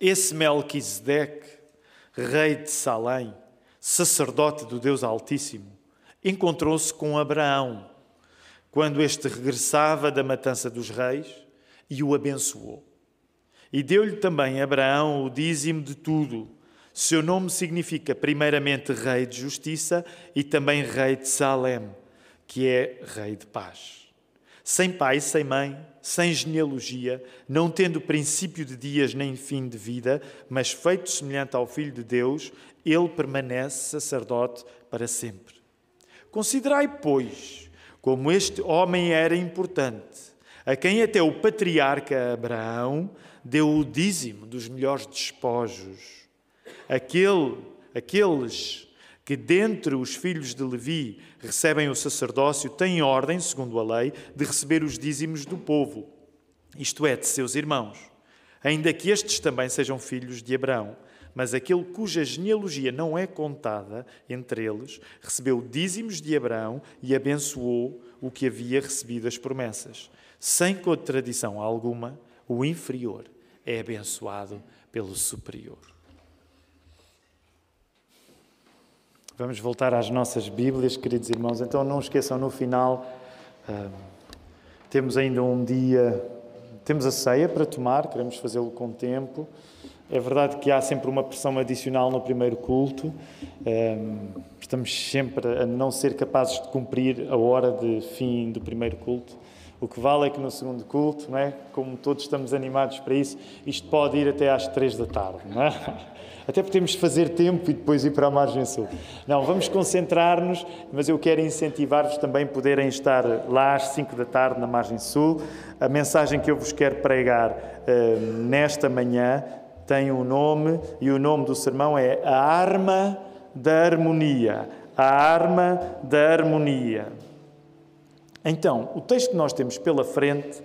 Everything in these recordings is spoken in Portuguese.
Esse Melquisedeque, rei de Salém, sacerdote do Deus Altíssimo, encontrou-se com Abraão quando este regressava da matança dos reis e o abençoou. E deu-lhe também Abraão o dízimo de tudo. Seu nome significa, primeiramente, Rei de Justiça e também Rei de Salem, que é Rei de Paz. Sem pai, sem mãe, sem genealogia, não tendo princípio de dias nem fim de vida, mas feito semelhante ao Filho de Deus, ele permanece sacerdote para sempre. Considerai, pois, como este homem era importante, a quem até o patriarca Abraão deu o dízimo dos melhores despojos. Aquele, aqueles que dentre os filhos de Levi recebem o sacerdócio têm ordem, segundo a lei, de receber os dízimos do povo, isto é, de seus irmãos, ainda que estes também sejam filhos de Abraão. Mas aquele cuja genealogia não é contada entre eles recebeu dízimos de Abraão e abençoou o que havia recebido as promessas. Sem contradição alguma, o inferior é abençoado pelo superior. Vamos voltar às nossas Bíblias, queridos irmãos. Então não esqueçam, no final, uh, temos ainda um dia, temos a ceia para tomar, queremos fazê-lo com tempo. É verdade que há sempre uma pressão adicional no primeiro culto. Estamos sempre a não ser capazes de cumprir a hora de fim do primeiro culto. O que vale é que no segundo culto, não é? como todos estamos animados para isso, isto pode ir até às três da tarde. Não é? Até podemos fazer tempo e depois ir para a margem sul. Não, vamos concentrar-nos, mas eu quero incentivar-vos também a poderem estar lá às cinco da tarde na margem sul. A mensagem que eu vos quero pregar uh, nesta manhã tem um nome e o nome do sermão é A Arma da Harmonia. A Arma da Harmonia. Então, o texto que nós temos pela frente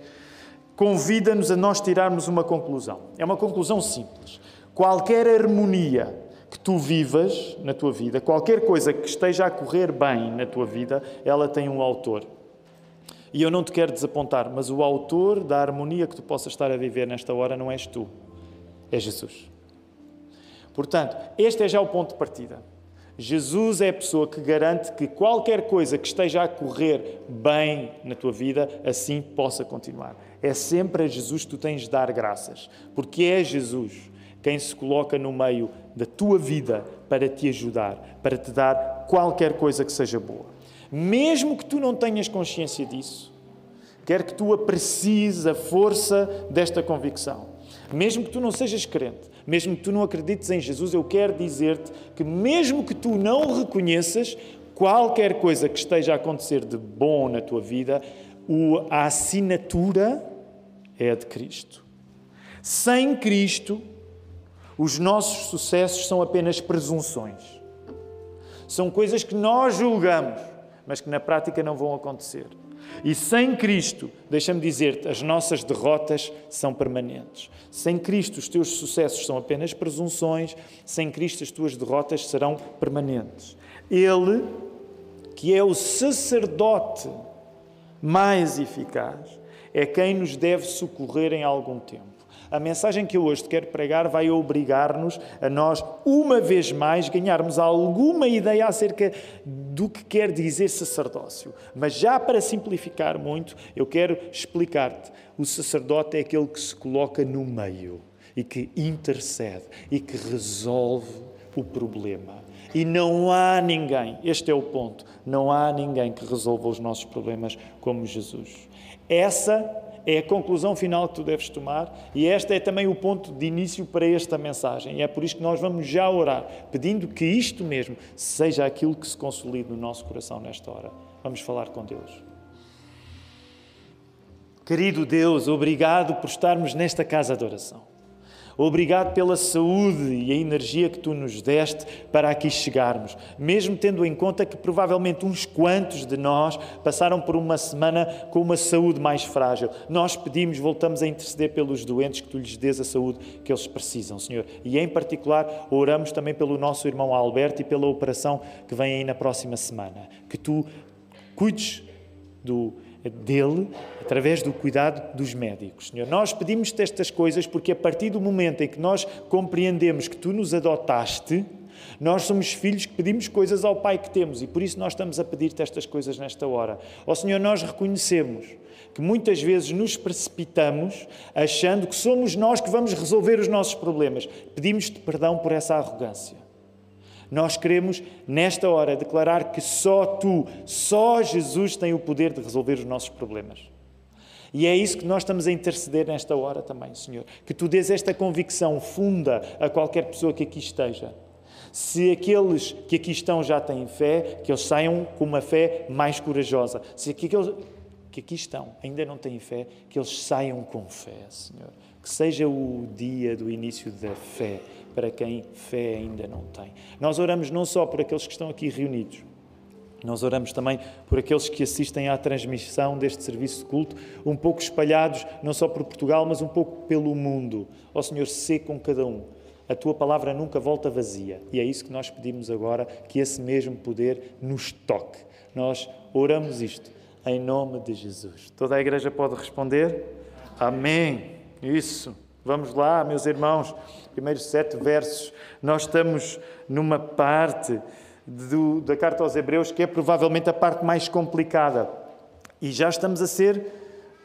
convida-nos a nós tirarmos uma conclusão. É uma conclusão simples. Qualquer harmonia que tu vivas na tua vida, qualquer coisa que esteja a correr bem na tua vida, ela tem um autor. E eu não te quero desapontar, mas o autor da harmonia que tu possas estar a viver nesta hora não és tu é Jesus. Portanto, este é já o ponto de partida. Jesus é a pessoa que garante que qualquer coisa que esteja a correr bem na tua vida, assim possa continuar. É sempre a Jesus que tu tens de dar graças, porque é Jesus quem se coloca no meio da tua vida para te ajudar, para te dar qualquer coisa que seja boa. Mesmo que tu não tenhas consciência disso, quer que tu aprecies a força desta convicção. Mesmo que tu não sejas crente, mesmo que tu não acredites em Jesus, eu quero dizer-te que, mesmo que tu não reconheças qualquer coisa que esteja a acontecer de bom na tua vida, a assinatura é a de Cristo. Sem Cristo, os nossos sucessos são apenas presunções. São coisas que nós julgamos, mas que na prática não vão acontecer. E sem Cristo, deixa-me dizer-te, as nossas derrotas são permanentes. Sem Cristo, os teus sucessos são apenas presunções, sem Cristo, as tuas derrotas serão permanentes. Ele, que é o sacerdote mais eficaz, é quem nos deve socorrer em algum tempo. A mensagem que eu hoje te quero pregar vai obrigar-nos a nós, uma vez mais, ganharmos alguma ideia acerca do que quer dizer sacerdócio. Mas já para simplificar muito, eu quero explicar-te. O sacerdote é aquele que se coloca no meio e que intercede e que resolve o problema. E não há ninguém, este é o ponto, não há ninguém que resolva os nossos problemas como Jesus. Essa é a conclusão final que tu deves tomar e este é também o ponto de início para esta mensagem. E é por isso que nós vamos já orar, pedindo que isto mesmo seja aquilo que se consolide no nosso coração nesta hora. Vamos falar com Deus. Querido Deus, obrigado por estarmos nesta casa de oração. Obrigado pela saúde e a energia que tu nos deste para aqui chegarmos, mesmo tendo em conta que provavelmente uns quantos de nós passaram por uma semana com uma saúde mais frágil. Nós pedimos, voltamos a interceder pelos doentes, que tu lhes dês a saúde que eles precisam, Senhor. E em particular, oramos também pelo nosso irmão Alberto e pela operação que vem aí na próxima semana. Que tu cuides do dele através do cuidado dos médicos. Senhor, nós pedimos-te estas coisas porque a partir do momento em que nós compreendemos que tu nos adotaste, nós somos filhos que pedimos coisas ao Pai que temos e por isso nós estamos a pedir-te estas coisas nesta hora. Ó Senhor, nós reconhecemos que muitas vezes nos precipitamos achando que somos nós que vamos resolver os nossos problemas. Pedimos-te perdão por essa arrogância. Nós queremos, nesta hora, declarar que só tu, só Jesus tem o poder de resolver os nossos problemas. E é isso que nós estamos a interceder nesta hora também, Senhor. Que tu dês esta convicção funda a qualquer pessoa que aqui esteja. Se aqueles que aqui estão já têm fé, que eles saiam com uma fé mais corajosa. Se aqueles que aqui estão ainda não têm fé, que eles saiam com fé, Senhor. Que seja o dia do início da fé para quem fé ainda não tem. Nós oramos não só por aqueles que estão aqui reunidos, nós oramos também por aqueles que assistem à transmissão deste serviço de culto, um pouco espalhados, não só por Portugal, mas um pouco pelo mundo. Ó Senhor, sê com cada um. A tua palavra nunca volta vazia. E é isso que nós pedimos agora, que esse mesmo poder nos toque. Nós oramos isto em nome de Jesus. Toda a igreja pode responder? Amém. Isso. Vamos lá, meus irmãos. Primeiros sete versos. Nós estamos numa parte do, da carta aos Hebreus que é provavelmente a parte mais complicada. E já estamos a ser,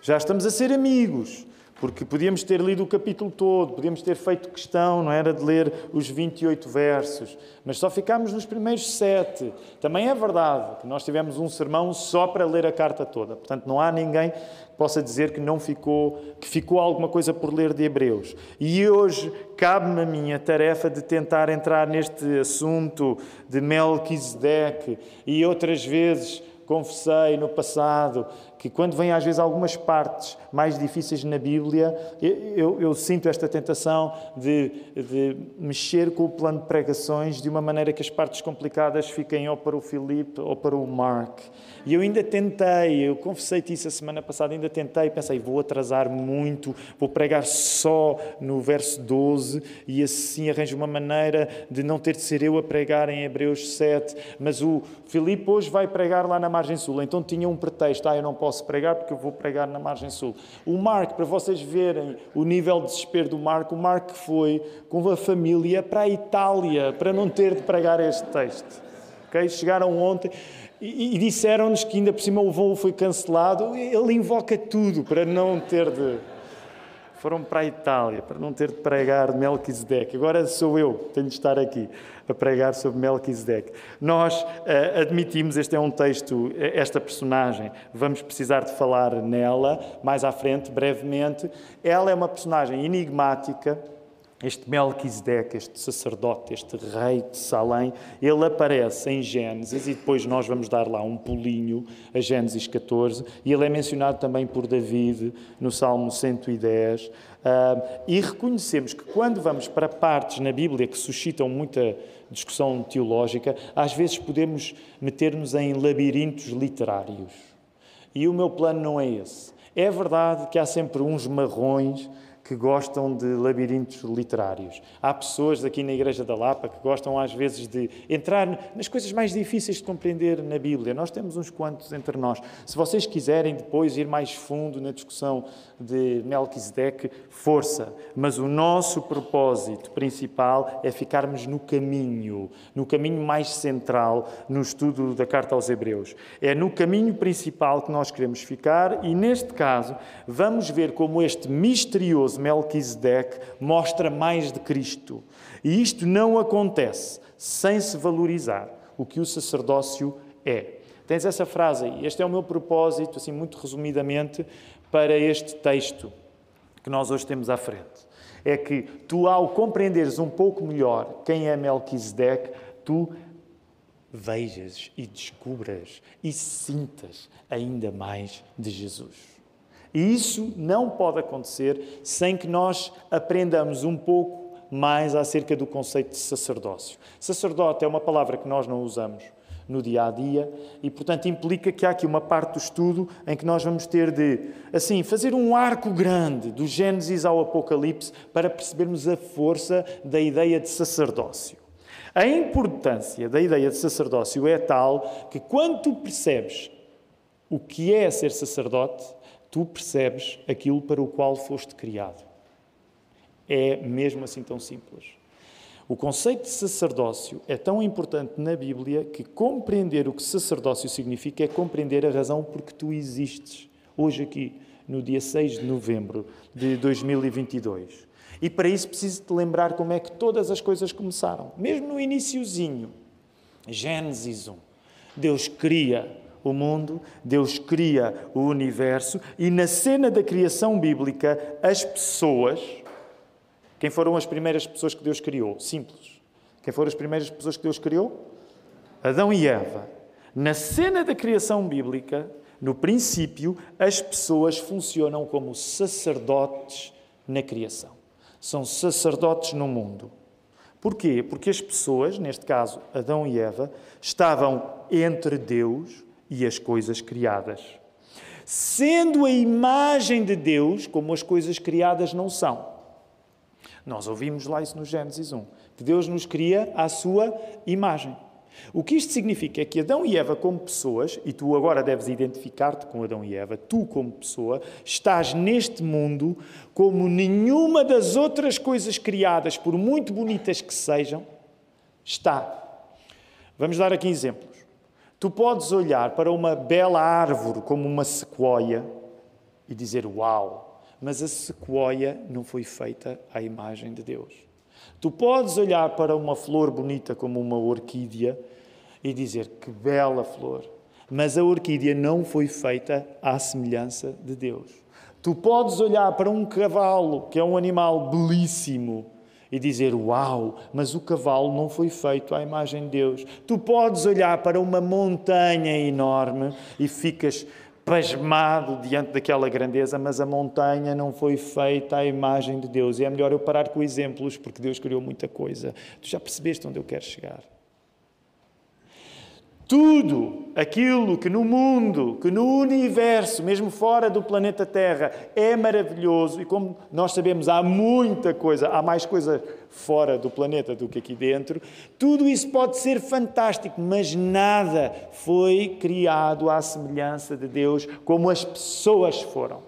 já estamos a ser amigos. Porque podíamos ter lido o capítulo todo, podíamos ter feito questão, não era de ler os 28 versos, mas só ficámos nos primeiros sete. Também é verdade que nós tivemos um sermão só para ler a carta toda. Portanto, não há ninguém que possa dizer que não ficou, que ficou alguma coisa por ler de Hebreus. E hoje cabe-me a minha tarefa de tentar entrar neste assunto de Melquisedeque e outras vezes confessei no passado que quando vem às vezes algumas partes mais difíceis na Bíblia, eu, eu sinto esta tentação de, de, mexer com o plano de pregações de uma maneira que as partes complicadas fiquem ou para o Filipe ou para o Mark. E eu ainda tentei, eu confessei-te isso a semana passada, ainda tentei, pensei, vou atrasar muito, vou pregar só no verso 12 e assim arranjo uma maneira de não ter de ser eu a pregar em Hebreus 7, mas o Filipe hoje vai pregar lá na margem sul, então tinha um pretexto, ah, eu não posso posso pregar porque eu vou pregar na margem sul. O Mark, para vocês verem o nível de desespero do Mark, o Mark foi com a família para a Itália para não ter de pregar este texto. Okay? Chegaram ontem e, e disseram-nos que ainda por cima o voo foi cancelado. Ele invoca tudo para não ter de foram para a Itália para não ter de pregar Melquisedeque. Agora sou eu, tenho de estar aqui a pregar sobre Melquisedeque. Nós uh, admitimos, este é um texto, eh, esta personagem, vamos precisar de falar nela mais à frente, brevemente. Ela é uma personagem enigmática, este Melquisedeque, este sacerdote, este rei de Salém, ele aparece em Gênesis e depois nós vamos dar lá um pulinho a Gênesis 14 e ele é mencionado também por David no Salmo 110 uh, e reconhecemos que quando vamos para partes na Bíblia que suscitam muita discussão teológica, às vezes podemos meter-nos em labirintos literários. E o meu plano não é esse. É verdade que há sempre uns marrões que gostam de labirintos literários. Há pessoas aqui na Igreja da Lapa que gostam às vezes de entrar nas coisas mais difíceis de compreender na Bíblia. Nós temos uns quantos entre nós. Se vocês quiserem depois ir mais fundo na discussão de Melquisedeque, força. Mas o nosso propósito principal é ficarmos no caminho, no caminho mais central no estudo da carta aos Hebreus. É no caminho principal que nós queremos ficar e neste caso vamos ver como este misterioso Melquisedeque mostra mais de Cristo. E isto não acontece sem se valorizar o que o sacerdócio é. Tens essa frase aí. Este é o meu propósito, assim, muito resumidamente, para este texto que nós hoje temos à frente. É que tu, ao compreenderes um pouco melhor quem é Melquisedeque, tu vejas e descubras e sintas ainda mais de Jesus. E isso não pode acontecer sem que nós aprendamos um pouco mais acerca do conceito de sacerdócio. Sacerdote é uma palavra que nós não usamos no dia a dia e, portanto, implica que há aqui uma parte do estudo em que nós vamos ter de, assim, fazer um arco grande do Gênesis ao Apocalipse para percebermos a força da ideia de sacerdócio. A importância da ideia de sacerdócio é tal que, quando tu percebes o que é ser sacerdote, tu percebes aquilo para o qual foste criado. É mesmo assim tão simples. O conceito de sacerdócio é tão importante na Bíblia que compreender o que sacerdócio significa é compreender a razão por que tu existes hoje aqui, no dia 6 de novembro de 2022. E para isso preciso te lembrar como é que todas as coisas começaram. Mesmo no iníciozinho, Gênesis 1. Deus cria o mundo, Deus cria o universo e na cena da criação bíblica, as pessoas. Quem foram as primeiras pessoas que Deus criou? Simples. Quem foram as primeiras pessoas que Deus criou? Adão e Eva. Na cena da criação bíblica, no princípio, as pessoas funcionam como sacerdotes na criação. São sacerdotes no mundo. Porquê? Porque as pessoas, neste caso Adão e Eva, estavam entre Deus e as coisas criadas. Sendo a imagem de Deus como as coisas criadas não são. Nós ouvimos lá isso no Gênesis 1, que Deus nos cria à sua imagem. O que isto significa é que Adão e Eva, como pessoas, e tu agora deves identificar-te com Adão e Eva, tu, como pessoa, estás neste mundo como nenhuma das outras coisas criadas, por muito bonitas que sejam, está. Vamos dar aqui exemplos. Tu podes olhar para uma bela árvore como uma sequoia e dizer uau, mas a sequoia não foi feita à imagem de Deus. Tu podes olhar para uma flor bonita como uma orquídea e dizer que bela flor, mas a orquídea não foi feita à semelhança de Deus. Tu podes olhar para um cavalo, que é um animal belíssimo, e dizer: Uau, mas o cavalo não foi feito à imagem de Deus. Tu podes olhar para uma montanha enorme e ficas pasmado diante daquela grandeza, mas a montanha não foi feita à imagem de Deus. E é melhor eu parar com exemplos, porque Deus criou muita coisa. Tu já percebeste onde eu quero chegar? Tudo aquilo que no mundo, que no universo, mesmo fora do planeta Terra, é maravilhoso, e como nós sabemos, há muita coisa, há mais coisa fora do planeta do que aqui dentro, tudo isso pode ser fantástico, mas nada foi criado à semelhança de Deus como as pessoas foram.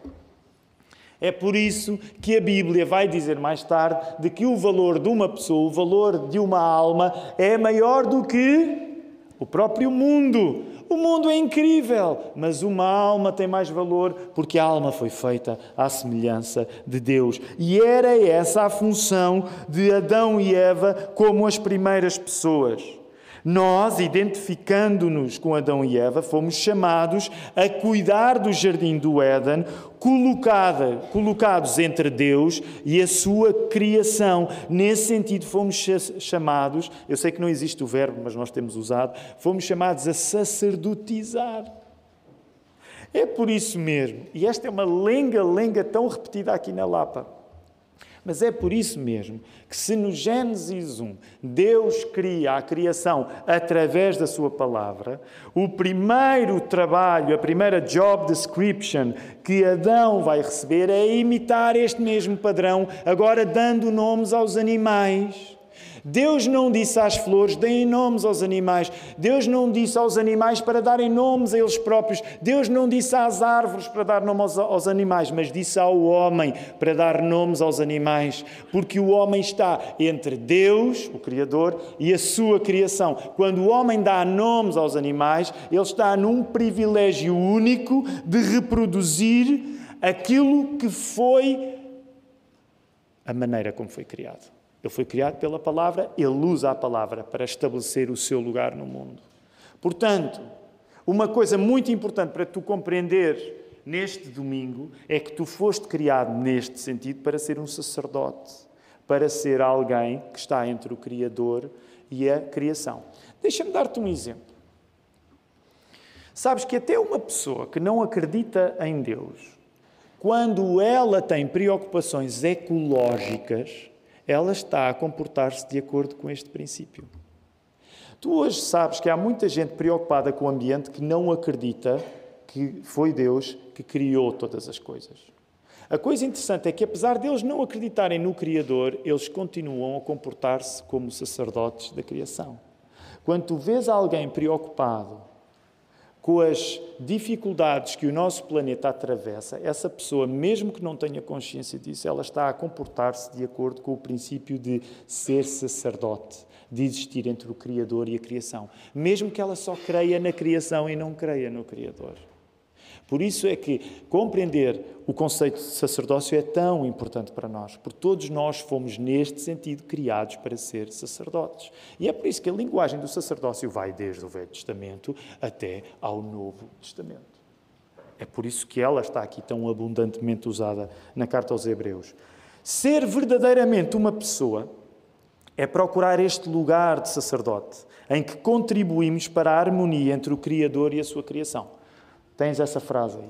É por isso que a Bíblia vai dizer mais tarde de que o valor de uma pessoa, o valor de uma alma, é maior do que o próprio mundo. O mundo é incrível, mas uma alma tem mais valor porque a alma foi feita à semelhança de Deus. E era essa a função de Adão e Eva como as primeiras pessoas. Nós, identificando-nos com Adão e Eva, fomos chamados a cuidar do jardim do Éden, colocada, colocados entre Deus e a sua criação. Nesse sentido, fomos chamados, eu sei que não existe o verbo, mas nós temos usado, fomos chamados a sacerdotizar. É por isso mesmo, e esta é uma lenga-lenga tão repetida aqui na Lapa mas é por isso mesmo que, se no Gênesis 1 Deus cria a criação através da Sua palavra, o primeiro trabalho, a primeira job description que Adão vai receber é imitar este mesmo padrão, agora dando nomes aos animais. Deus não disse às flores, deem nomes aos animais. Deus não disse aos animais para darem nomes a eles próprios. Deus não disse às árvores para dar nome aos, aos animais, mas disse ao homem para dar nomes aos animais. Porque o homem está entre Deus, o Criador, e a sua criação. Quando o homem dá nomes aos animais, ele está num privilégio único de reproduzir aquilo que foi a maneira como foi criado. Ele foi criado pela palavra, ele usa a palavra para estabelecer o seu lugar no mundo. Portanto, uma coisa muito importante para tu compreender neste domingo é que tu foste criado neste sentido para ser um sacerdote, para ser alguém que está entre o Criador e a criação. Deixa-me dar-te um exemplo. Sabes que até uma pessoa que não acredita em Deus, quando ela tem preocupações ecológicas, ela está a comportar-se de acordo com este princípio. Tu hoje sabes que há muita gente preocupada com o ambiente que não acredita que foi Deus que criou todas as coisas. A coisa interessante é que, apesar deles não acreditarem no Criador, eles continuam a comportar-se como sacerdotes da criação. Quando tu vês alguém preocupado com as dificuldades que o nosso planeta atravessa, essa pessoa, mesmo que não tenha consciência disso, ela está a comportar-se de acordo com o princípio de ser sacerdote, de existir entre o Criador e a criação, mesmo que ela só creia na criação e não creia no Criador. Por isso é que compreender o conceito de sacerdócio é tão importante para nós, porque todos nós fomos, neste sentido, criados para ser sacerdotes. E é por isso que a linguagem do sacerdócio vai desde o Velho Testamento até ao Novo Testamento. É por isso que ela está aqui tão abundantemente usada na carta aos Hebreus. Ser verdadeiramente uma pessoa é procurar este lugar de sacerdote, em que contribuímos para a harmonia entre o Criador e a sua criação. Tens essa frase aí.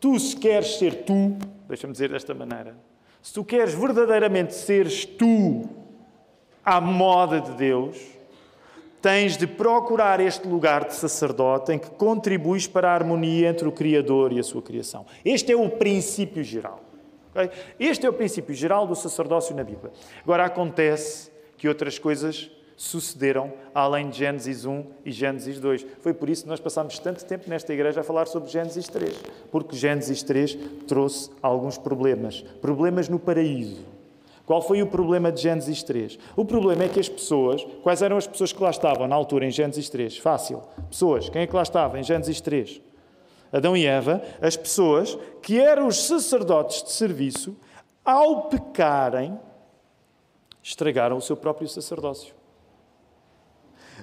Tu, se queres ser tu, deixa-me dizer desta maneira, se tu queres verdadeiramente seres tu à moda de Deus, tens de procurar este lugar de sacerdote em que contribuis para a harmonia entre o Criador e a sua criação. Este é o princípio geral. Okay? Este é o princípio geral do sacerdócio na Bíblia. Agora acontece que outras coisas sucederam além de Gênesis 1 e Gênesis 2. Foi por isso que nós passámos tanto tempo nesta igreja a falar sobre Gênesis 3, porque Gênesis 3 trouxe alguns problemas, problemas no paraíso. Qual foi o problema de Gênesis 3? O problema é que as pessoas, quais eram as pessoas que lá estavam na altura em Gênesis 3? Fácil. Pessoas, quem é que lá estava em Gênesis 3? Adão e Eva, as pessoas que eram os sacerdotes de serviço, ao pecarem, estragaram o seu próprio sacerdócio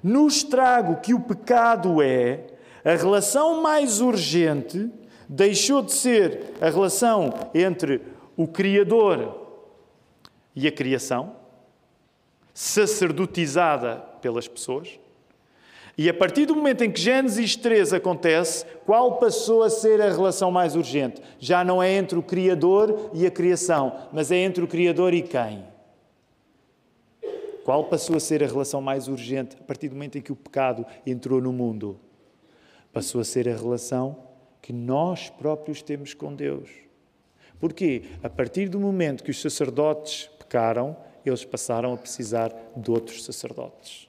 no estrago que o pecado é, a relação mais urgente deixou de ser a relação entre o Criador e a criação, sacerdotizada pelas pessoas. E a partir do momento em que Gênesis 3 acontece, qual passou a ser a relação mais urgente? Já não é entre o Criador e a criação, mas é entre o Criador e quem? Qual passou a ser a relação mais urgente a partir do momento em que o pecado entrou no mundo? Passou a ser a relação que nós próprios temos com Deus. Porquê? A partir do momento que os sacerdotes pecaram, eles passaram a precisar de outros sacerdotes.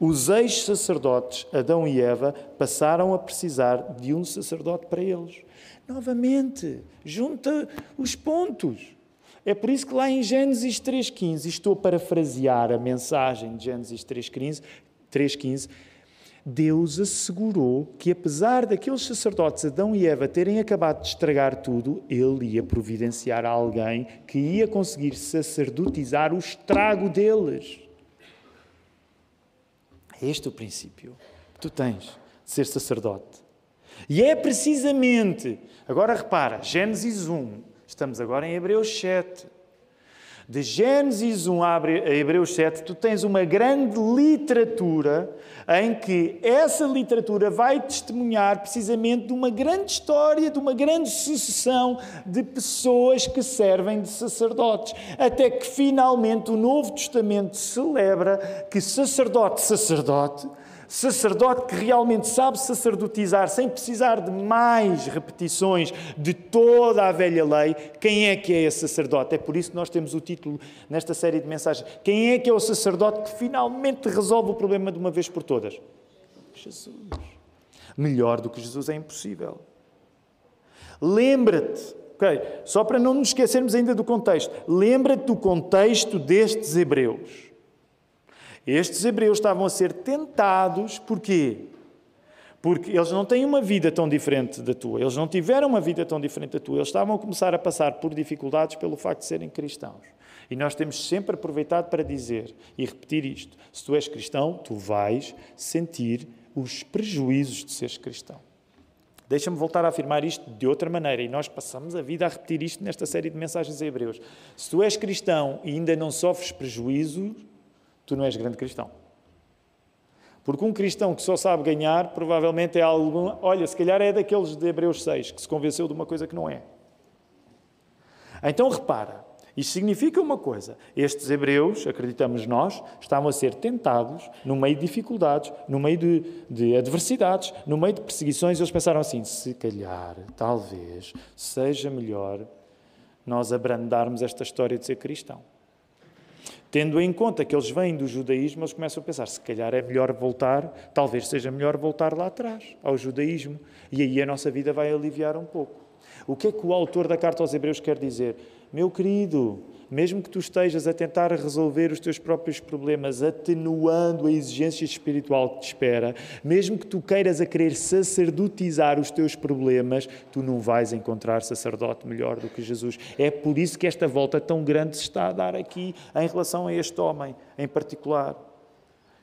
Os ex-sacerdotes, Adão e Eva, passaram a precisar de um sacerdote para eles. Novamente, junta os pontos. É por isso que lá em Gênesis 3,15, estou a parafrasear a mensagem de Gênesis 3,15, Deus assegurou que, apesar daqueles sacerdotes Adão e Eva terem acabado de estragar tudo, Ele ia providenciar alguém que ia conseguir sacerdotizar o estrago deles. É este o princípio que tu tens de ser sacerdote. E é precisamente, agora repara, Gênesis 1, Estamos agora em Hebreus 7. De Gênesis 1 a Hebreus 7, tu tens uma grande literatura em que essa literatura vai testemunhar precisamente de uma grande história, de uma grande sucessão de pessoas que servem de sacerdotes. Até que finalmente o Novo Testamento celebra que sacerdote, sacerdote, sacerdote que realmente sabe sacerdotizar sem precisar de mais repetições de toda a velha lei, quem é que é esse sacerdote? É por isso que nós temos o título nesta série de mensagens. Quem é que é o sacerdote que finalmente resolve o problema de uma vez por todas? Jesus. Melhor do que Jesus é impossível. Lembra-te, ok? Só para não nos esquecermos ainda do contexto, lembra-te do contexto destes hebreus. Estes hebreus estavam a ser tentados, porquê? Porque eles não têm uma vida tão diferente da tua, eles não tiveram uma vida tão diferente da tua, eles estavam a começar a passar por dificuldades pelo facto de serem cristãos. E nós temos sempre aproveitado para dizer e repetir isto: se tu és cristão, tu vais sentir os prejuízos de seres cristão. Deixa-me voltar a afirmar isto de outra maneira, e nós passamos a vida a repetir isto nesta série de mensagens a Hebreus. Se tu és cristão e ainda não sofres prejuízo, tu não és grande cristão. Porque um cristão que só sabe ganhar, provavelmente é algum. Olha, se calhar é daqueles de Hebreus 6 que se convenceu de uma coisa que não é. Então repara, isto significa uma coisa: estes hebreus, acreditamos nós, estavam a ser tentados no meio de dificuldades, no meio de, de adversidades, no meio de perseguições. Eles pensaram assim: se calhar, talvez, seja melhor nós abrandarmos esta história de ser cristão. Tendo em conta que eles vêm do judaísmo, eles começam a pensar: se calhar é melhor voltar, talvez seja melhor voltar lá atrás, ao judaísmo. E aí a nossa vida vai aliviar um pouco. O que é que o autor da carta aos Hebreus quer dizer? Meu querido, mesmo que tu estejas a tentar resolver os teus próprios problemas, atenuando a exigência espiritual que te espera, mesmo que tu queiras a querer sacerdotizar os teus problemas, tu não vais encontrar sacerdote melhor do que Jesus. É por isso que esta volta tão grande se está a dar aqui em relação a este homem em particular,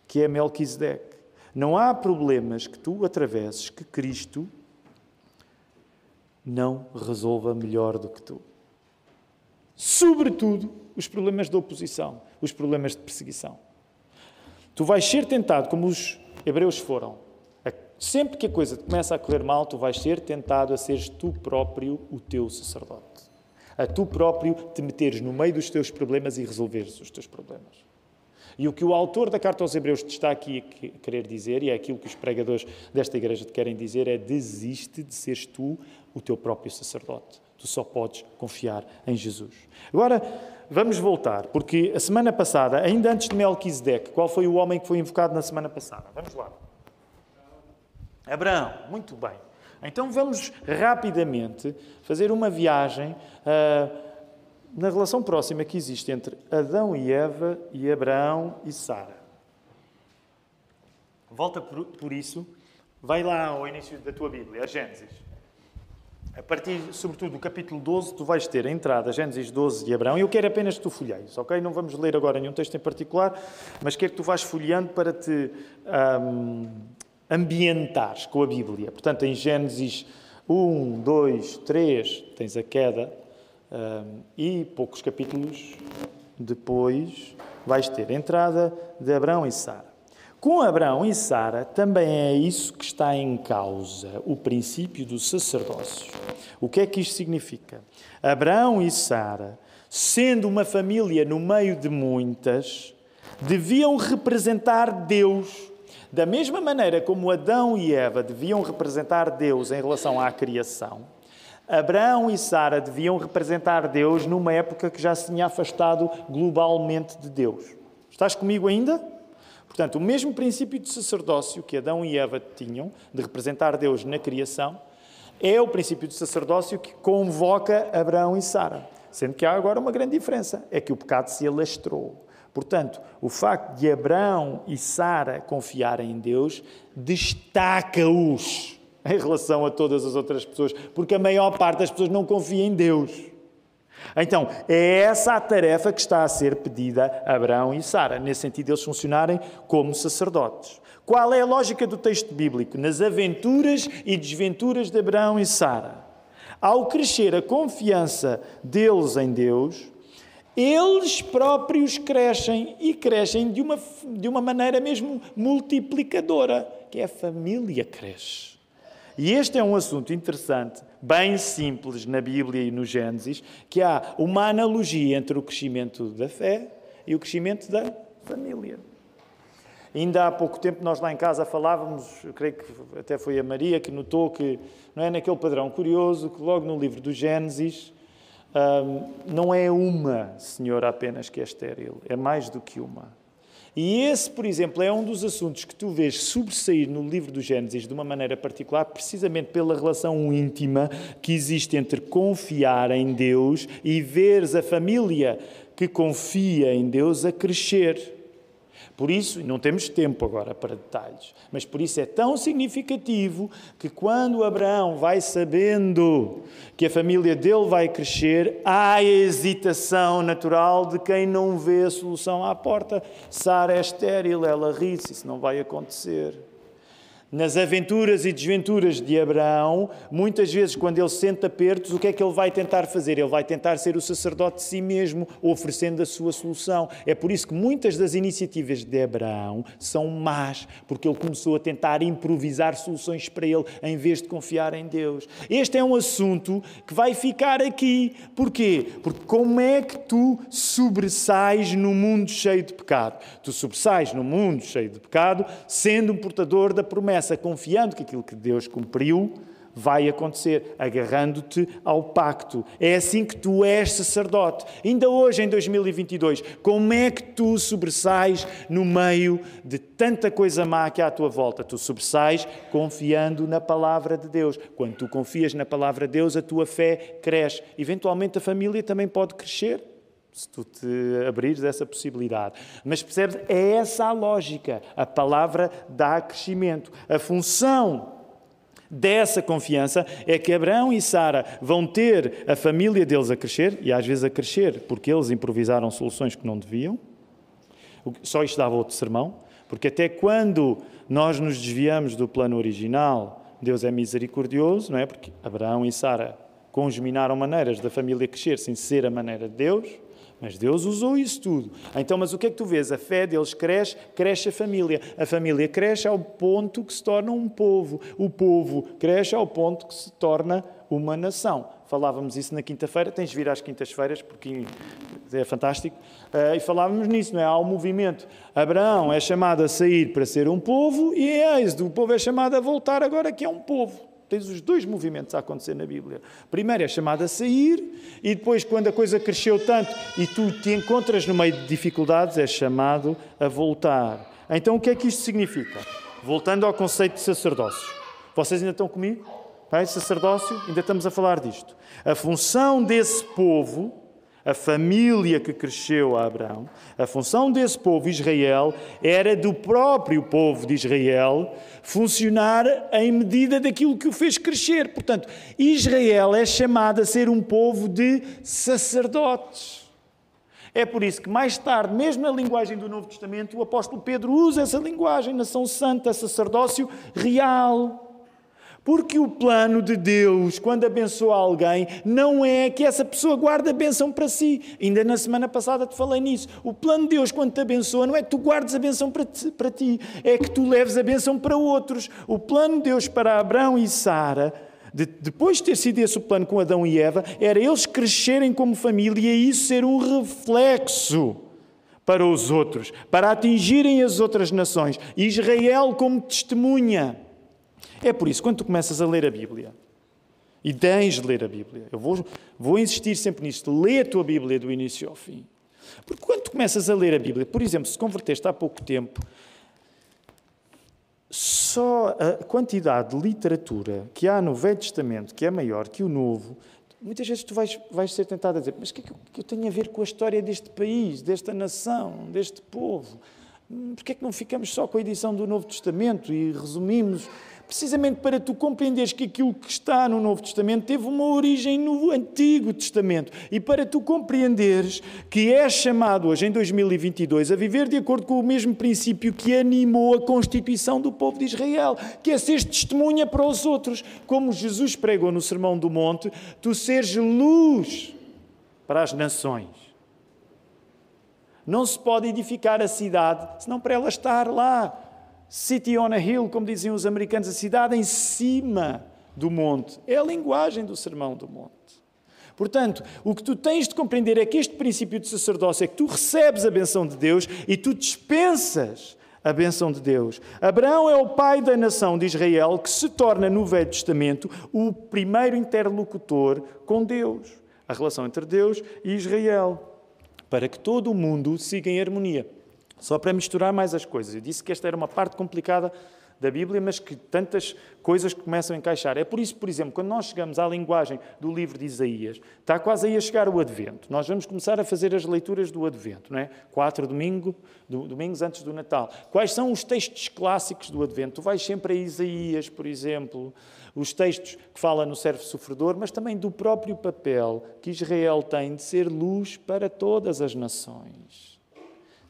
que é Melquisedeque. Não há problemas que tu atravesses que Cristo não resolva melhor do que tu sobretudo, os problemas de oposição, os problemas de perseguição. Tu vais ser tentado, como os hebreus foram. Sempre que a coisa começa a correr mal, tu vais ser tentado a seres tu próprio o teu sacerdote. A tu próprio te meteres no meio dos teus problemas e resolveres os teus problemas. E o que o autor da carta aos Hebreus te está aqui a querer dizer, e é aquilo que os pregadores desta igreja te querem dizer, é desiste de seres tu o teu próprio sacerdote. Tu só podes confiar em Jesus. Agora, vamos voltar, porque a semana passada, ainda antes de Melquisedeque, qual foi o homem que foi invocado na semana passada? Vamos lá. Abraão, muito bem. Então vamos rapidamente fazer uma viagem uh, na relação próxima que existe entre Adão e Eva e Abraão e Sara. Volta por, por isso, vai lá ao início da tua Bíblia, a Gênesis. A partir, sobretudo, do capítulo 12, tu vais ter a entrada, Gênesis 12 de Abraão, e eu quero apenas que tu folheis, ok? Não vamos ler agora nenhum texto em particular, mas quero que tu vás folheando para te um, ambientares com a Bíblia. Portanto, em Gênesis 1, 2, 3, tens a queda, um, e poucos capítulos depois vais ter a entrada de Abraão e Sara. Com Abraão e Sara também é isso que está em causa, o princípio do sacerdócio. O que é que isto significa? Abraão e Sara, sendo uma família no meio de muitas, deviam representar Deus. Da mesma maneira como Adão e Eva deviam representar Deus em relação à criação, Abraão e Sara deviam representar Deus numa época que já se tinha afastado globalmente de Deus. Estás comigo ainda? Portanto, o mesmo princípio de sacerdócio que Adão e Eva tinham, de representar Deus na criação, é o princípio de sacerdócio que convoca Abraão e Sara. Sendo que há agora uma grande diferença: é que o pecado se alastrou. Portanto, o facto de Abraão e Sara confiarem em Deus destaca-os em relação a todas as outras pessoas, porque a maior parte das pessoas não confia em Deus. Então, é essa a tarefa que está a ser pedida a Abraão e Sara, nesse sentido, eles funcionarem como sacerdotes. Qual é a lógica do texto bíblico? Nas aventuras e desventuras de Abraão e Sara. Ao crescer a confiança deles em Deus, eles próprios crescem e crescem de uma, de uma maneira mesmo multiplicadora, que é a família cresce. E este é um assunto interessante, bem simples na Bíblia e no Gênesis, que há uma analogia entre o crescimento da fé e o crescimento da família. Ainda há pouco tempo nós lá em casa falávamos, creio que até foi a Maria que notou que não é naquele padrão curioso que logo no livro do Gênesis um, não é uma senhora apenas que é estéril, é mais do que uma. E esse, por exemplo, é um dos assuntos que tu vês sobressair no livro do Gênesis de uma maneira particular, precisamente pela relação íntima que existe entre confiar em Deus e veres a família que confia em Deus a crescer. Por isso, não temos tempo agora para detalhes, mas por isso é tão significativo que quando Abraão vai sabendo que a família dele vai crescer, há a hesitação natural de quem não vê a solução à porta. Sara é estéril, ela ri-se, isso não vai acontecer. Nas aventuras e desventuras de Abraão, muitas vezes, quando ele sente apertos, o que é que ele vai tentar fazer? Ele vai tentar ser o sacerdote de si mesmo, oferecendo a sua solução. É por isso que muitas das iniciativas de Abraão são más, porque ele começou a tentar improvisar soluções para ele, em vez de confiar em Deus. Este é um assunto que vai ficar aqui. Porquê? Porque como é que tu sobressais no mundo cheio de pecado? Tu sobressais no mundo cheio de pecado, sendo um portador da promessa promessa, confiando que aquilo que Deus cumpriu vai acontecer, agarrando-te ao pacto. É assim que tu és sacerdote. Ainda hoje, em 2022, como é que tu sobressais no meio de tanta coisa má que há à tua volta? Tu sobressais confiando na palavra de Deus. Quando tu confias na palavra de Deus, a tua fé cresce. Eventualmente, a família também pode crescer se tu te abrires essa possibilidade. Mas percebes? É essa a lógica. A palavra dá crescimento. A função dessa confiança é que Abraão e Sara vão ter a família deles a crescer, e às vezes a crescer porque eles improvisaram soluções que não deviam. Só isto dava outro sermão, porque até quando nós nos desviamos do plano original, Deus é misericordioso, não é? Porque Abraão e Sara congeminaram maneiras da família crescer sem ser a maneira de Deus. Mas Deus usou isso tudo. Então, mas o que é que tu vês? A fé deles cresce, cresce a família. A família cresce ao ponto que se torna um povo. O povo cresce ao ponto que se torna uma nação. Falávamos isso na quinta-feira, tens de vir às quintas-feiras, porque é fantástico. Uh, e falávamos nisso, não é? Há um movimento. Abraão é chamado a sair para ser um povo e é Êxodo. O povo é chamado a voltar agora que é um povo. Tens os dois movimentos a acontecer na Bíblia. Primeiro é chamado a sair, e depois, quando a coisa cresceu tanto e tu te encontras no meio de dificuldades, é chamado a voltar. Então, o que é que isto significa? Voltando ao conceito de sacerdócio. Vocês ainda estão comigo? Pai, sacerdócio, ainda estamos a falar disto. A função desse povo a família que cresceu a Abraão, a função desse povo Israel era do próprio povo de Israel funcionar em medida daquilo que o fez crescer. Portanto, Israel é chamado a ser um povo de sacerdotes. É por isso que mais tarde, mesmo na linguagem do Novo Testamento, o apóstolo Pedro usa essa linguagem, nação santa, sacerdócio real. Porque o plano de Deus, quando abençoa alguém, não é que essa pessoa guarde a benção para si. Ainda na semana passada te falei nisso. O plano de Deus, quando te abençoa, não é que tu guardes a benção para ti, para ti é que tu leves a benção para outros. O plano de Deus para Abraão e Sara, de, depois de ter sido esse o plano com Adão e Eva, era eles crescerem como família e isso ser um reflexo para os outros, para atingirem as outras nações. Israel como testemunha. É por isso, quando tu começas a ler a Bíblia, e tens de ler a Bíblia, eu vou, vou insistir sempre nisto, lê a tua Bíblia do início ao fim. Porque quando tu começas a ler a Bíblia, por exemplo, se converteste há pouco tempo, só a quantidade de literatura que há no Velho Testamento, que é maior que o Novo, muitas vezes tu vais, vais ser tentado a dizer: Mas o que é que eu, tenho a ver com a história deste país, desta nação, deste povo? Porquê é que não ficamos só com a edição do Novo Testamento e resumimos precisamente para tu compreenderes que aquilo que está no Novo Testamento teve uma origem no Antigo Testamento e para tu compreenderes que és chamado hoje, em 2022, a viver de acordo com o mesmo princípio que animou a constituição do povo de Israel, que é ser testemunha para os outros. Como Jesus pregou no Sermão do Monte, tu seres luz para as nações. Não se pode edificar a cidade senão para ela estar lá City on a hill, como diziam os americanos, a cidade em cima do monte. É a linguagem do sermão do monte. Portanto, o que tu tens de compreender é que este princípio de sacerdócio é que tu recebes a benção de Deus e tu dispensas a benção de Deus. Abraão é o pai da nação de Israel que se torna no Velho Testamento o primeiro interlocutor com Deus. A relação entre Deus e Israel. Para que todo o mundo siga em harmonia. Só para misturar mais as coisas. Eu disse que esta era uma parte complicada da Bíblia, mas que tantas coisas começam a encaixar. É por isso, por exemplo, quando nós chegamos à linguagem do livro de Isaías, está quase aí a chegar o Advento. Nós vamos começar a fazer as leituras do Advento, não é? Quatro domingo, do, domingos antes do Natal. Quais são os textos clássicos do Advento? Tu vais sempre a Isaías, por exemplo, os textos que falam no servo sofredor, mas também do próprio papel que Israel tem de ser luz para todas as nações.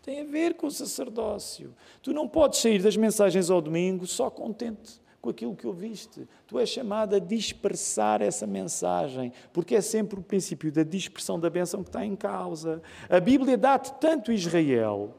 Tem a ver com o sacerdócio. Tu não podes sair das mensagens ao domingo só contente com aquilo que ouviste. Tu és chamado a dispersar essa mensagem, porque é sempre o princípio da dispersão da bênção que está em causa. A Bíblia dá-te tanto Israel,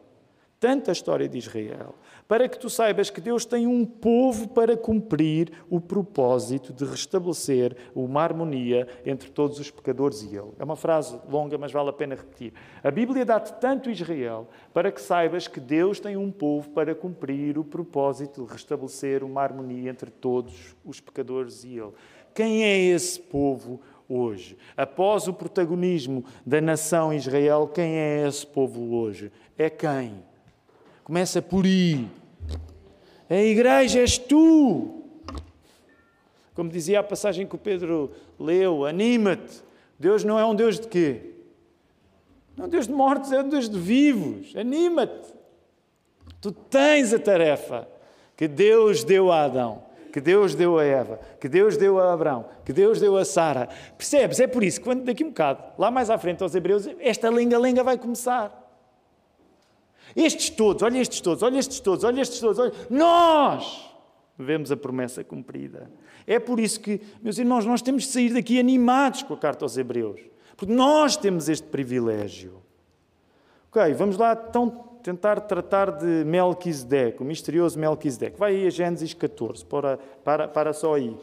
tanta história de Israel, para que tu saibas que Deus tem um povo para cumprir o propósito de restabelecer uma harmonia entre todos os pecadores e Ele. É uma frase longa, mas vale a pena repetir. A Bíblia dá-te tanto Israel para que saibas que Deus tem um povo para cumprir o propósito de restabelecer uma harmonia entre todos os pecadores e Ele. Quem é esse povo hoje? Após o protagonismo da nação Israel, quem é esse povo hoje? É quem? Começa por aí. A igreja és tu. Como dizia a passagem que o Pedro leu, anima-te. Deus não é um Deus de quê? Não é um Deus de mortos, é um Deus de vivos. Anima-te. Tu tens a tarefa que Deus deu a Adão, que Deus deu a Eva, que Deus deu a Abraão, que Deus deu a Sara. Percebes? É por isso que quando daqui um bocado, lá mais à frente aos Hebreus, esta lenga-lenga vai começar. Estes todos, olha estes todos, olha estes todos, olha estes todos, olha. Nós vemos a promessa cumprida. É por isso que, meus irmãos, nós temos de sair daqui animados com a carta aos Hebreus. Porque nós temos este privilégio. Ok, vamos lá então tentar tratar de Melquisedeque, o misterioso Melquisedeque. Vai aí a Gênesis 14, para, para, para só aí.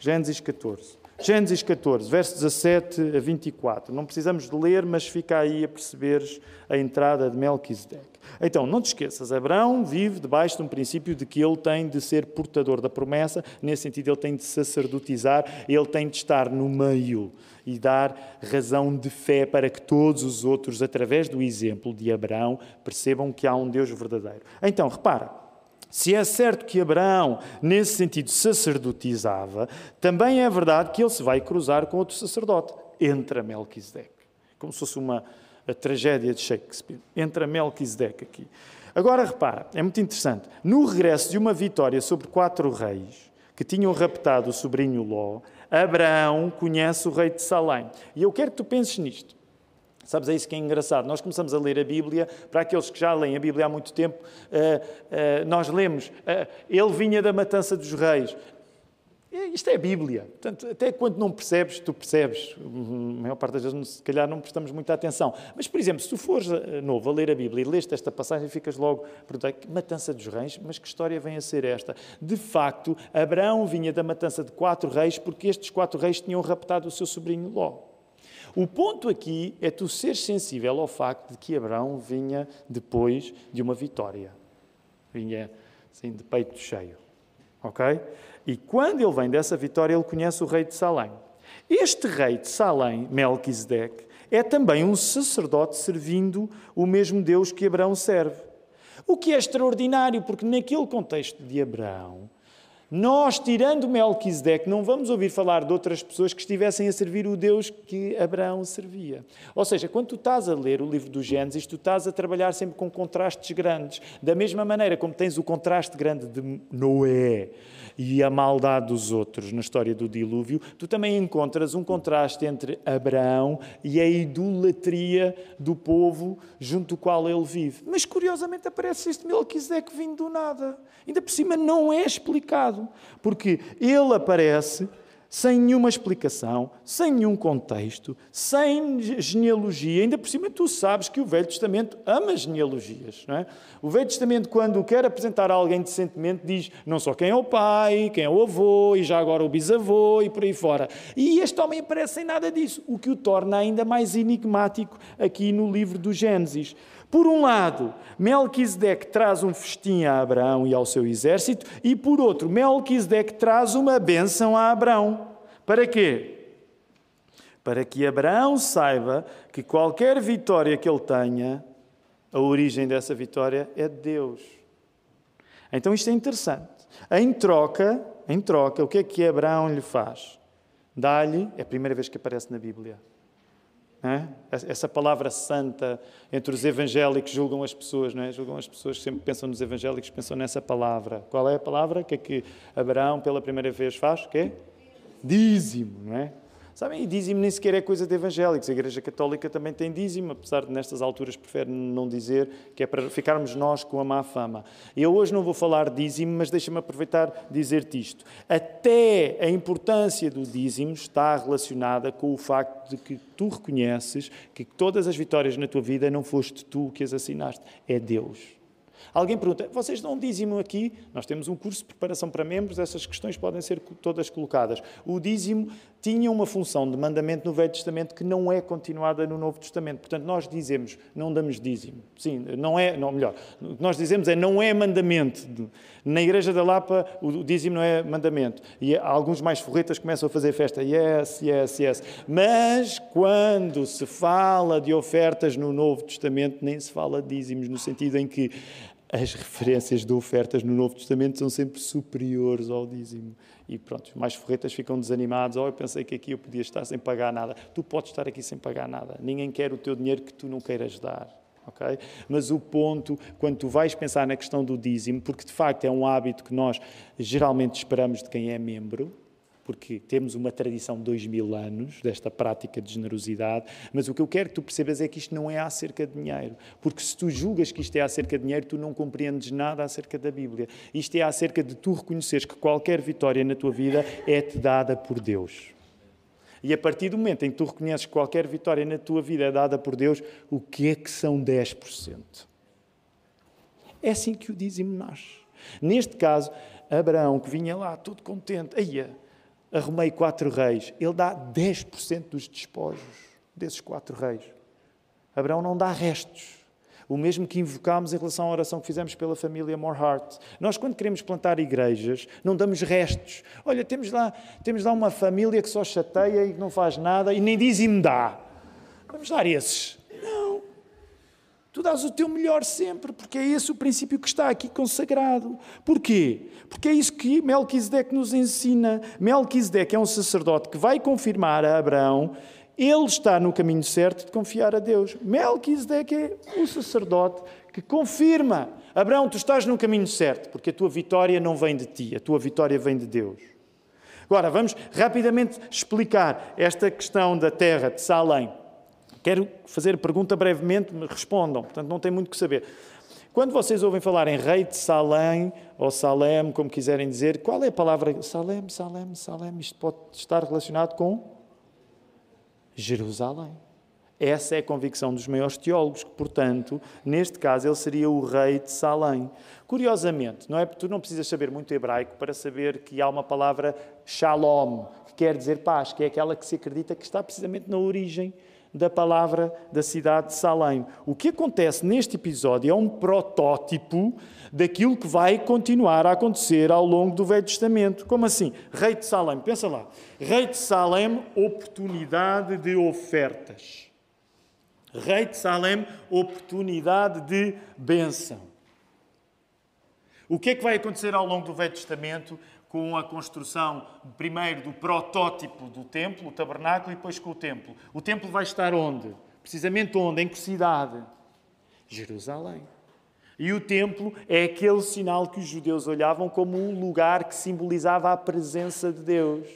Gênesis 14. Gênesis 14, versos 17 a 24. Não precisamos de ler, mas fica aí a perceberes a entrada de Melquisedeque. Então, não te esqueças, Abraão vive debaixo de um princípio de que ele tem de ser portador da promessa, nesse sentido, ele tem de sacerdotizar, ele tem de estar no meio e dar razão de fé para que todos os outros, através do exemplo de Abraão, percebam que há um Deus verdadeiro. Então, repara. Se é certo que Abraão, nesse sentido, sacerdotizava, também é verdade que ele se vai cruzar com outro sacerdote. Entra Melquisedeque. Como se fosse uma, tragédia de Shakespeare. Entra Melquisedeque aqui. Agora repara, é muito interessante. No regresso de uma vitória sobre quatro reis que tinham raptado o sobrinho Ló, Abraão conhece o rei de Salém. E eu quero que tu penses nisto. Sabes, é isso que é engraçado. Nós começamos a ler a Bíblia, para aqueles que já leem a Bíblia há muito tempo, uh, uh, nós lemos, uh, ele vinha da matança dos reis. Isto é a Bíblia. Portanto, até quando não percebes, tu percebes. A maior parte das vezes, se calhar, não prestamos muita atenção. Mas, por exemplo, se tu fores eh, novo a ler a Bíblia e leste esta passagem, ficas logo a perguntar: matança dos reis? Mas que história vem a ser esta? De facto, Abraão vinha da matança de quatro reis porque estes quatro reis tinham raptado o seu sobrinho Ló. O ponto aqui é tu seres sensível ao facto de que Abraão vinha depois de uma vitória. Vinha assim, de peito cheio. Ok? E quando ele vem dessa vitória, ele conhece o rei de Salém. Este rei de Salém, Melquisedeque, é também um sacerdote servindo o mesmo Deus que Abraão serve. O que é extraordinário, porque naquele contexto de Abraão, nós, tirando Melquisedeque, não vamos ouvir falar de outras pessoas que estivessem a servir o Deus que Abraão servia. Ou seja, quando tu estás a ler o livro do Gênesis, tu estás a trabalhar sempre com contrastes grandes. Da mesma maneira como tens o contraste grande de Noé e a maldade dos outros na história do dilúvio, tu também encontras um contraste entre Abraão e a idolatria do povo junto do qual ele vive. Mas curiosamente aparece este Melquisedeque vindo do nada. Ainda por cima não é explicado, porque ele aparece sem nenhuma explicação, sem nenhum contexto, sem genealogia. Ainda por cima, tu sabes que o Velho Testamento ama genealogias. Não é? O Velho Testamento, quando quer apresentar a alguém decentemente, diz não só quem é o pai, quem é o avô, e já agora o bisavô, e por aí fora. E este homem aparece sem nada disso, o que o torna ainda mais enigmático aqui no livro do Gênesis. Por um lado, Melquisedeque traz um festim a Abraão e ao seu exército, e por outro, Melquisedeque traz uma bênção a Abraão. Para quê? Para que Abraão saiba que qualquer vitória que ele tenha, a origem dessa vitória é de Deus. Então isto é interessante. Em troca, em troca, o que é que Abraão lhe faz? Dá-lhe, é a primeira vez que aparece na Bíblia, é? Essa palavra santa entre os evangélicos julgam as pessoas, não é? Julgam as pessoas que sempre pensam nos evangélicos, pensam nessa palavra. Qual é a palavra que é que Abraão pela primeira vez faz? O quê? Dízimo, não é? Sabem, e dízimo nem sequer é coisa de evangélicos. A Igreja Católica também tem dízimo, apesar de nestas alturas prefere não dizer, que é para ficarmos nós com a má fama. Eu hoje não vou falar dízimo, mas deixa-me aproveitar dizer-te isto. Até a importância do dízimo está relacionada com o facto de que tu reconheces que todas as vitórias na tua vida não foste tu que as assinaste, é Deus. Alguém pergunta: vocês um dízimo aqui? Nós temos um curso de preparação para membros, essas questões podem ser todas colocadas. O dízimo tinha uma função de mandamento no Velho Testamento que não é continuada no Novo Testamento. Portanto, nós dizemos, não damos dízimo. Sim, não é, não, melhor, o que nós dizemos é não é mandamento. Na Igreja da Lapa, o dízimo não é mandamento. E alguns mais forretas começam a fazer festa. Yes, yes, yes. Mas quando se fala de ofertas no Novo Testamento, nem se fala de dízimos, no sentido em que as referências de ofertas no Novo Testamento são sempre superiores ao dízimo. E pronto, os mais forretas ficam desanimados. Oh, eu pensei que aqui eu podia estar sem pagar nada. Tu podes estar aqui sem pagar nada. Ninguém quer o teu dinheiro que tu não queiras dar. Okay? Mas o ponto, quando tu vais pensar na questão do dízimo, porque de facto é um hábito que nós geralmente esperamos de quem é membro, porque temos uma tradição de dois mil anos desta prática de generosidade, mas o que eu quero que tu percebas é que isto não é acerca de dinheiro. Porque se tu julgas que isto é acerca de dinheiro, tu não compreendes nada acerca da Bíblia. Isto é acerca de tu reconheceres que qualquer vitória na tua vida é-te dada por Deus. E a partir do momento em que tu reconheces que qualquer vitória na tua vida é dada por Deus, o que é que são 10%? É assim que o dízimo nasce. Neste caso, Abraão, que vinha lá todo contente, aí arrumei quatro reis. Ele dá 10% dos despojos desses quatro reis. Abraão não dá restos. O mesmo que invocámos em relação à oração que fizemos pela família Morehart. Nós, quando queremos plantar igrejas, não damos restos. Olha, temos lá, temos lá uma família que só chateia e que não faz nada e nem diz e me dá. Vamos dar esses. Tu dás o teu melhor sempre, porque é esse o princípio que está aqui consagrado. Porquê? Porque é isso que Melquisedeque nos ensina. Melquisedeque é um sacerdote que vai confirmar a Abraão ele está no caminho certo de confiar a Deus. Melquisedeque é o sacerdote que confirma. Abraão, tu estás no caminho certo, porque a tua vitória não vem de ti, a tua vitória vem de Deus. Agora, vamos rapidamente explicar esta questão da terra de Salém. Quero fazer a pergunta brevemente, me respondam, portanto não tem muito que saber. Quando vocês ouvem falar em rei de Salém, ou Salem, como quiserem dizer, qual é a palavra? Salem, Salem, Salem, isto pode estar relacionado com Jerusalém. Essa é a convicção dos maiores teólogos, que, portanto, neste caso, ele seria o rei de Salém. Curiosamente, não é? Tu não precisas saber muito hebraico para saber que há uma palavra shalom, que quer dizer paz, que é aquela que se acredita que está precisamente na origem da palavra da cidade de Salém. O que acontece neste episódio é um protótipo daquilo que vai continuar a acontecer ao longo do Velho Testamento. Como assim? Rei de Salém, pensa lá. Rei de Salém, oportunidade de ofertas. Rei de Salém, oportunidade de bênção. O que é que vai acontecer ao longo do Velho Testamento? Com a construção, primeiro, do protótipo do templo, o tabernáculo, e depois com o templo. O templo vai estar onde? Precisamente onde? Em que cidade? Jerusalém. E o templo é aquele sinal que os judeus olhavam como um lugar que simbolizava a presença de Deus.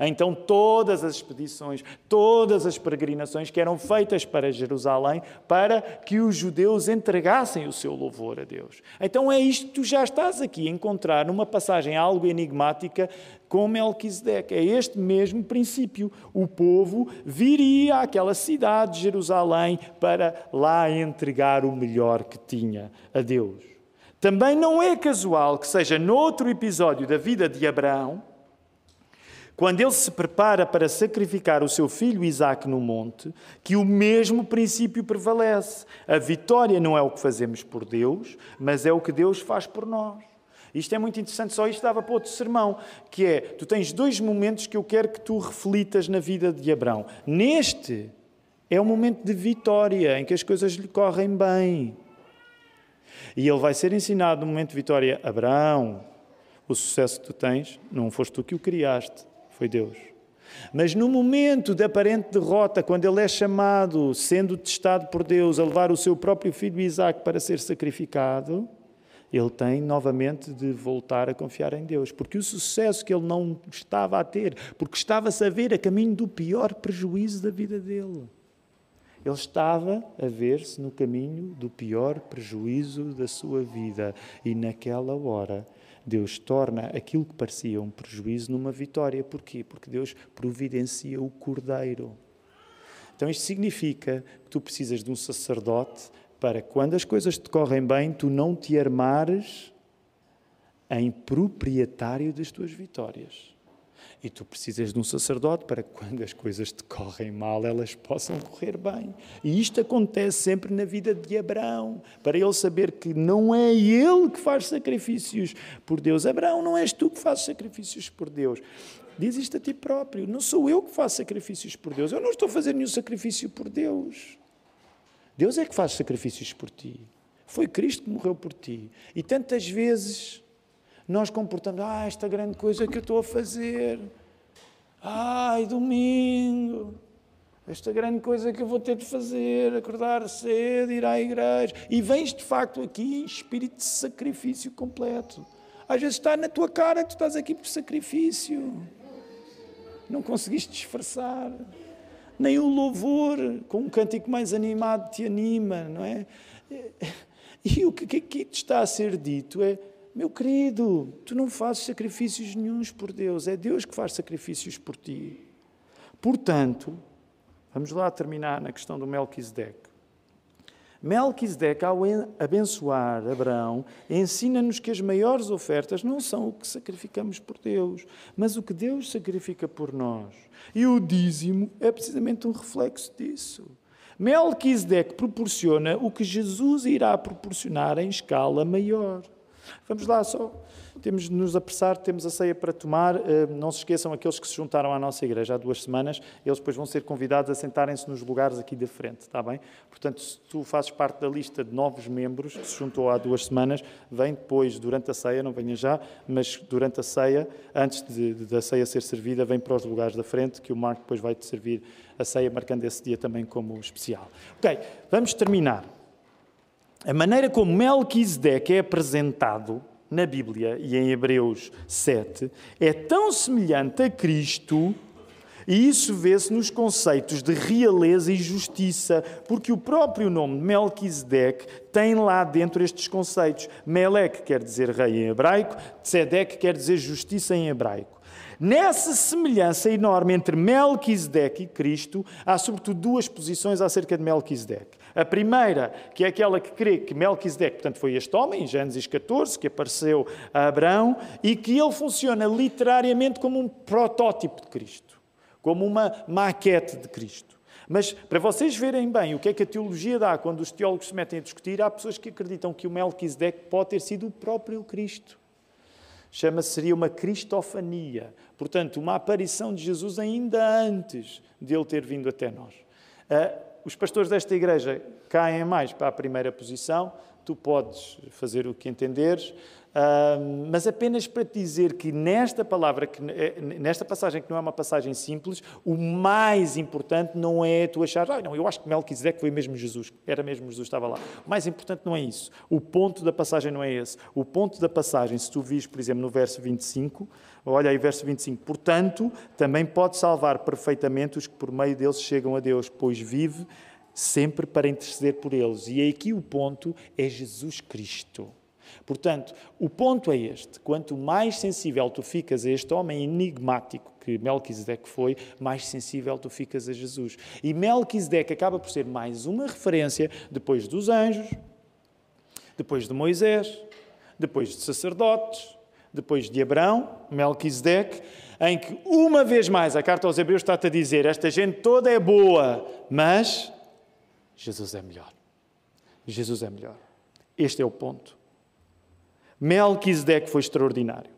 Então, todas as expedições, todas as peregrinações que eram feitas para Jerusalém, para que os judeus entregassem o seu louvor a Deus. Então, é isto que tu já estás aqui a encontrar numa passagem algo enigmática com Melquisedeque. É este mesmo princípio. O povo viria àquela cidade de Jerusalém para lá entregar o melhor que tinha a Deus. Também não é casual que seja noutro episódio da vida de Abraão quando ele se prepara para sacrificar o seu filho Isaac no monte, que o mesmo princípio prevalece. A vitória não é o que fazemos por Deus, mas é o que Deus faz por nós. Isto é muito interessante, só isto dava para outro sermão, que é, tu tens dois momentos que eu quero que tu reflitas na vida de Abraão. Neste é um momento de vitória, em que as coisas lhe correm bem. E ele vai ser ensinado no momento de vitória, Abraão, o sucesso que tu tens, não foste tu que o criaste, foi Deus. Mas no momento de aparente derrota, quando ele é chamado, sendo testado por Deus, a levar o seu próprio filho Isaac para ser sacrificado, ele tem novamente de voltar a confiar em Deus, porque o sucesso que ele não estava a ter, porque estava-se a ver a caminho do pior prejuízo da vida dele. Ele estava a ver-se no caminho do pior prejuízo da sua vida e naquela hora Deus torna aquilo que parecia um prejuízo numa vitória. Porquê? Porque Deus providencia o cordeiro. Então isto significa que tu precisas de um sacerdote para quando as coisas te correm bem, tu não te armares em proprietário das tuas vitórias. E tu precisas de um sacerdote para que quando as coisas te correm mal, elas possam correr bem. E isto acontece sempre na vida de Abraão, para ele saber que não é ele que faz sacrifícios por Deus. Abraão, não és tu que fazes sacrifícios por Deus. Diz isto a ti próprio. Não sou eu que faço sacrifícios por Deus. Eu não estou a fazer nenhum sacrifício por Deus. Deus é que faz sacrifícios por ti. Foi Cristo que morreu por ti. E tantas vezes nós comportamos, ah, esta grande coisa que eu estou a fazer. Ai, domingo. Esta grande coisa que eu vou ter de fazer, acordar cedo, ir à igreja. E vens de facto aqui em espírito de sacrifício completo. Às vezes está na tua cara que tu estás aqui por sacrifício. Não conseguiste disfarçar. Nem o louvor, com um cântico mais animado, te anima, não é? E o que aqui te está a ser dito é meu querido, tu não fazes sacrifícios nenhums por Deus, é Deus que faz sacrifícios por ti. Portanto, vamos lá terminar na questão do Melquisedeque. Melquisedeque, ao abençoar Abraão, ensina-nos que as maiores ofertas não são o que sacrificamos por Deus, mas o que Deus sacrifica por nós. E o dízimo é precisamente um reflexo disso. Melquisedeque proporciona o que Jesus irá proporcionar em escala maior. Vamos lá só. Temos de nos apressar, temos a ceia para tomar. Eh, não se esqueçam aqueles que se juntaram à nossa igreja há duas semanas, eles depois vão ser convidados a sentarem-se nos lugares aqui da frente, está bem? Portanto, se tu fazes parte da lista de novos membros que se juntou há duas semanas, vem depois, durante a ceia, não venha já, mas durante a ceia, antes de, de, da ceia ser servida, vem para os lugares da frente, que o Marco depois vai te servir a ceia, marcando esse dia também como especial. Ok, vamos terminar. A maneira como Melquisedeque é apresentado na Bíblia e em Hebreus 7 é tão semelhante a Cristo, e isso vê-se nos conceitos de realeza e justiça, porque o próprio nome de Melquisedeque tem lá dentro estes conceitos. Melek quer dizer rei em hebraico, Tzedek quer dizer justiça em hebraico. Nessa semelhança enorme entre Melquisedeque e Cristo, há sobretudo duas posições acerca de Melquisedeque. A primeira, que é aquela que crê que Melquisedeque, portanto, foi este homem, em Gênesis 14, que apareceu a Abraão, e que ele funciona literariamente como um protótipo de Cristo, como uma maquete de Cristo. Mas para vocês verem bem o que é que a teologia dá quando os teólogos se metem a discutir, há pessoas que acreditam que o Melquisedeque pode ter sido o próprio Cristo. Chama-se, seria uma cristofania. Portanto, uma aparição de Jesus ainda antes de ele ter vindo até nós. Uh, os pastores desta igreja caem mais para a primeira posição, tu podes fazer o que entenderes, Mas apenas para te dizer que nesta palavra, que, eh, nesta passagem que não é uma passagem simples, o mais importante não é tu achar, ah, não, eu acho que Melquisedeque foi mesmo Jesus, era mesmo Jesus, estava lá. O mais importante não é isso. O ponto da passagem não é esse. O ponto da passagem, se tu vis, por exemplo, no verso 25, olha aí, verso 25, portanto, também pode salvar perfeitamente os que por meio deles chegam a Deus, pois vive sempre para interceder por eles. E aqui o ponto é Jesus Cristo. Portanto, o ponto é este: quanto mais sensível tu ficas a este homem enigmático que Melquisedeque foi, mais sensível tu ficas a Jesus. E Melquisedeque acaba por ser mais uma referência depois dos anjos, depois de Moisés, depois de sacerdotes, depois de Abraão, Melquisedeque, em que uma vez mais a carta aos Hebreus está-te a dizer: esta gente toda é boa, mas Jesus é melhor. Jesus é melhor. Este é o ponto. Melquisedeque foi extraordinário,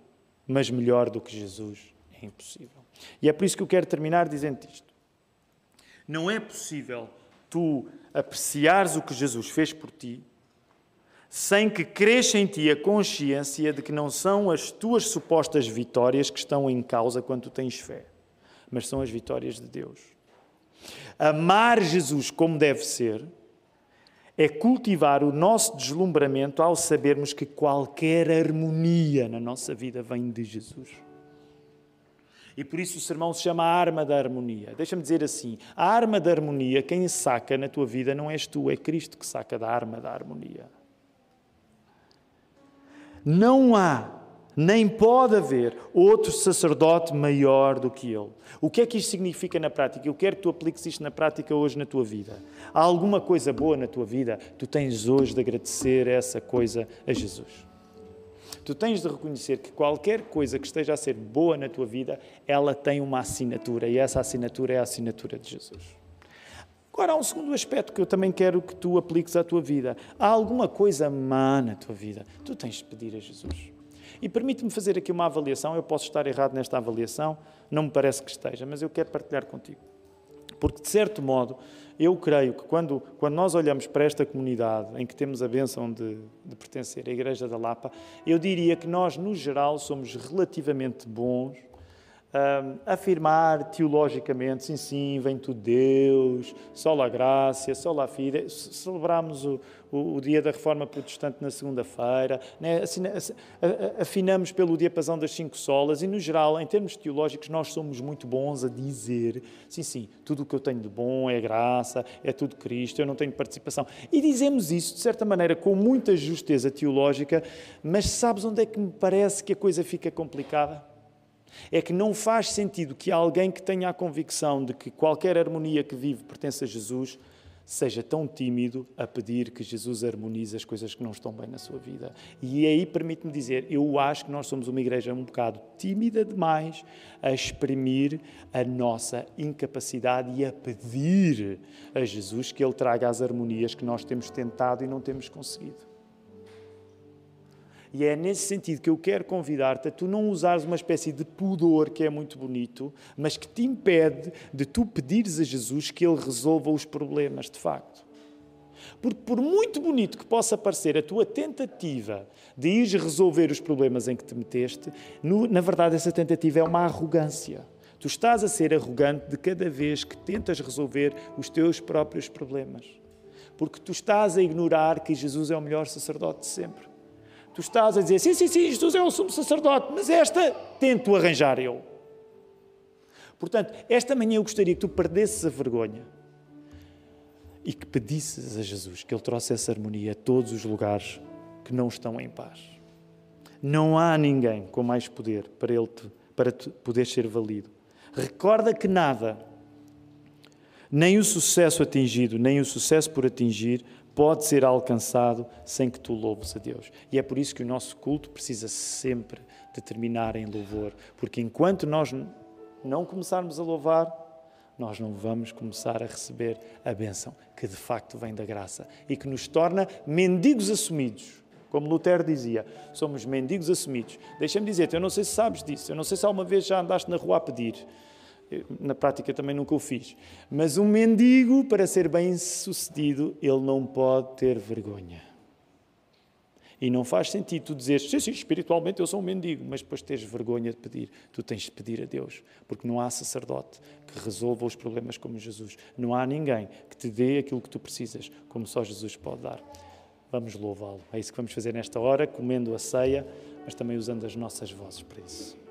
mas melhor do que Jesus é impossível. E é por isso que eu quero terminar dizendo isto. Não é possível tu apreciares o que Jesus fez por ti sem que cresça em ti a consciência de que não são as tuas supostas vitórias que estão em causa quando tu tens fé, mas são as vitórias de Deus. Amar Jesus como deve ser é cultivar o nosso deslumbramento ao sabermos que qualquer harmonia na nossa vida vem de Jesus. E por isso o sermão se chama a arma da harmonia. Deixa-me dizer assim: a arma da harmonia, quem saca na tua vida não és tu, é Cristo que saca da arma da harmonia. Não há nem pode haver outro sacerdote maior do que ele. O que é que isto significa na prática? Eu quero que tu apliques isto na prática hoje na tua vida. Há alguma coisa boa na tua vida? Tu tens hoje de agradecer essa coisa a Jesus. Tu tens de reconhecer que qualquer coisa que esteja a ser boa na tua vida, ela tem uma assinatura e essa assinatura é a assinatura de Jesus. Agora, há um segundo aspecto que eu também quero que tu apliques à tua vida. Há alguma coisa má na tua vida? Tu tens de pedir a Jesus. E permite-me fazer aqui uma avaliação. Eu posso estar errado nesta avaliação, não me parece que esteja, mas eu quero partilhar contigo. Porque, de certo modo, eu creio que quando, quando nós olhamos para esta comunidade em que temos a bênção de, de pertencer à Igreja da Lapa, eu diria que nós, no geral, somos relativamente bons um, afirmar teologicamente, sim, sim, vem tudo Deus, só a graça, só a fide. Celebramos o, o, o, dia da Reforma Protestante na segunda-feira, né? afinamos pelo diapasão das cinco solas e, no geral, em termos teológicos, nós somos muito bons a dizer, sim, sim, tudo o que eu tenho de bom é graça, é tudo Cristo, eu não tenho participação. E dizemos isso, de certa maneira, com muita justeza teológica, mas sabes onde é que me parece que a coisa fica complicada? É que não faz sentido que alguém que tenha a convicção de que qualquer harmonia que vive pertence a Jesus seja tão tímido a pedir que Jesus harmonize as coisas que não estão bem na sua vida. E aí permite-me dizer, eu acho que nós somos uma igreja um bocado tímida demais a exprimir a nossa incapacidade e a pedir a Jesus que Ele traga as harmonias que nós temos tentado e não temos conseguido. E é nesse sentido que eu quero convidar-te a tu não usares uma espécie de pudor que é muito bonito, mas que te impede de tu pedires a Jesus que Ele resolva os problemas de facto. Porque, por muito bonito que possa parecer a tua tentativa de ir resolver os problemas em que te meteste, no, na verdade, essa tentativa é uma arrogância. Tu estás a ser arrogante de cada vez que tentas resolver os teus próprios problemas. Porque tu estás a ignorar que Jesus é o melhor sacerdote de sempre. Tu estás a dizer, sim, sim, sim, Jesus é o sumo sacerdote, mas esta tento arranjar eu. Portanto, esta manhã eu gostaria que tu perdesses a vergonha e que pedisses a Jesus que Ele trouxesse harmonia a todos os lugares que não estão em paz. Não há ninguém com mais poder para, ele te, para te poder ser valido. Recorda que nada, nem o sucesso atingido, nem o sucesso por atingir, pode ser alcançado sem que tu louves a Deus. E é por isso que o nosso culto precisa sempre de terminar em louvor, porque enquanto nós não começarmos a louvar, nós não vamos começar a receber a bênção que de facto vem da graça e que nos torna mendigos assumidos. Como Lutero dizia, somos mendigos assumidos. Deixa-me dizer-te, eu não sei se sabes disso, eu não sei se alguma vez já andaste na rua a pedir na prática também nunca o fiz. Mas um mendigo, para ser bem sucedido, ele não pode ter vergonha. E não faz sentido tu dizeres, sim, sim, espiritualmente eu sou um mendigo, mas depois tens vergonha de pedir. Tu tens de pedir a Deus, porque não há sacerdote que resolva os problemas como Jesus. Não há ninguém que te dê aquilo que tu precisas, como só Jesus pode dar. Vamos louvá-lo. É isso que vamos fazer nesta hora, comendo a ceia, mas também usando as nossas vozes para isso.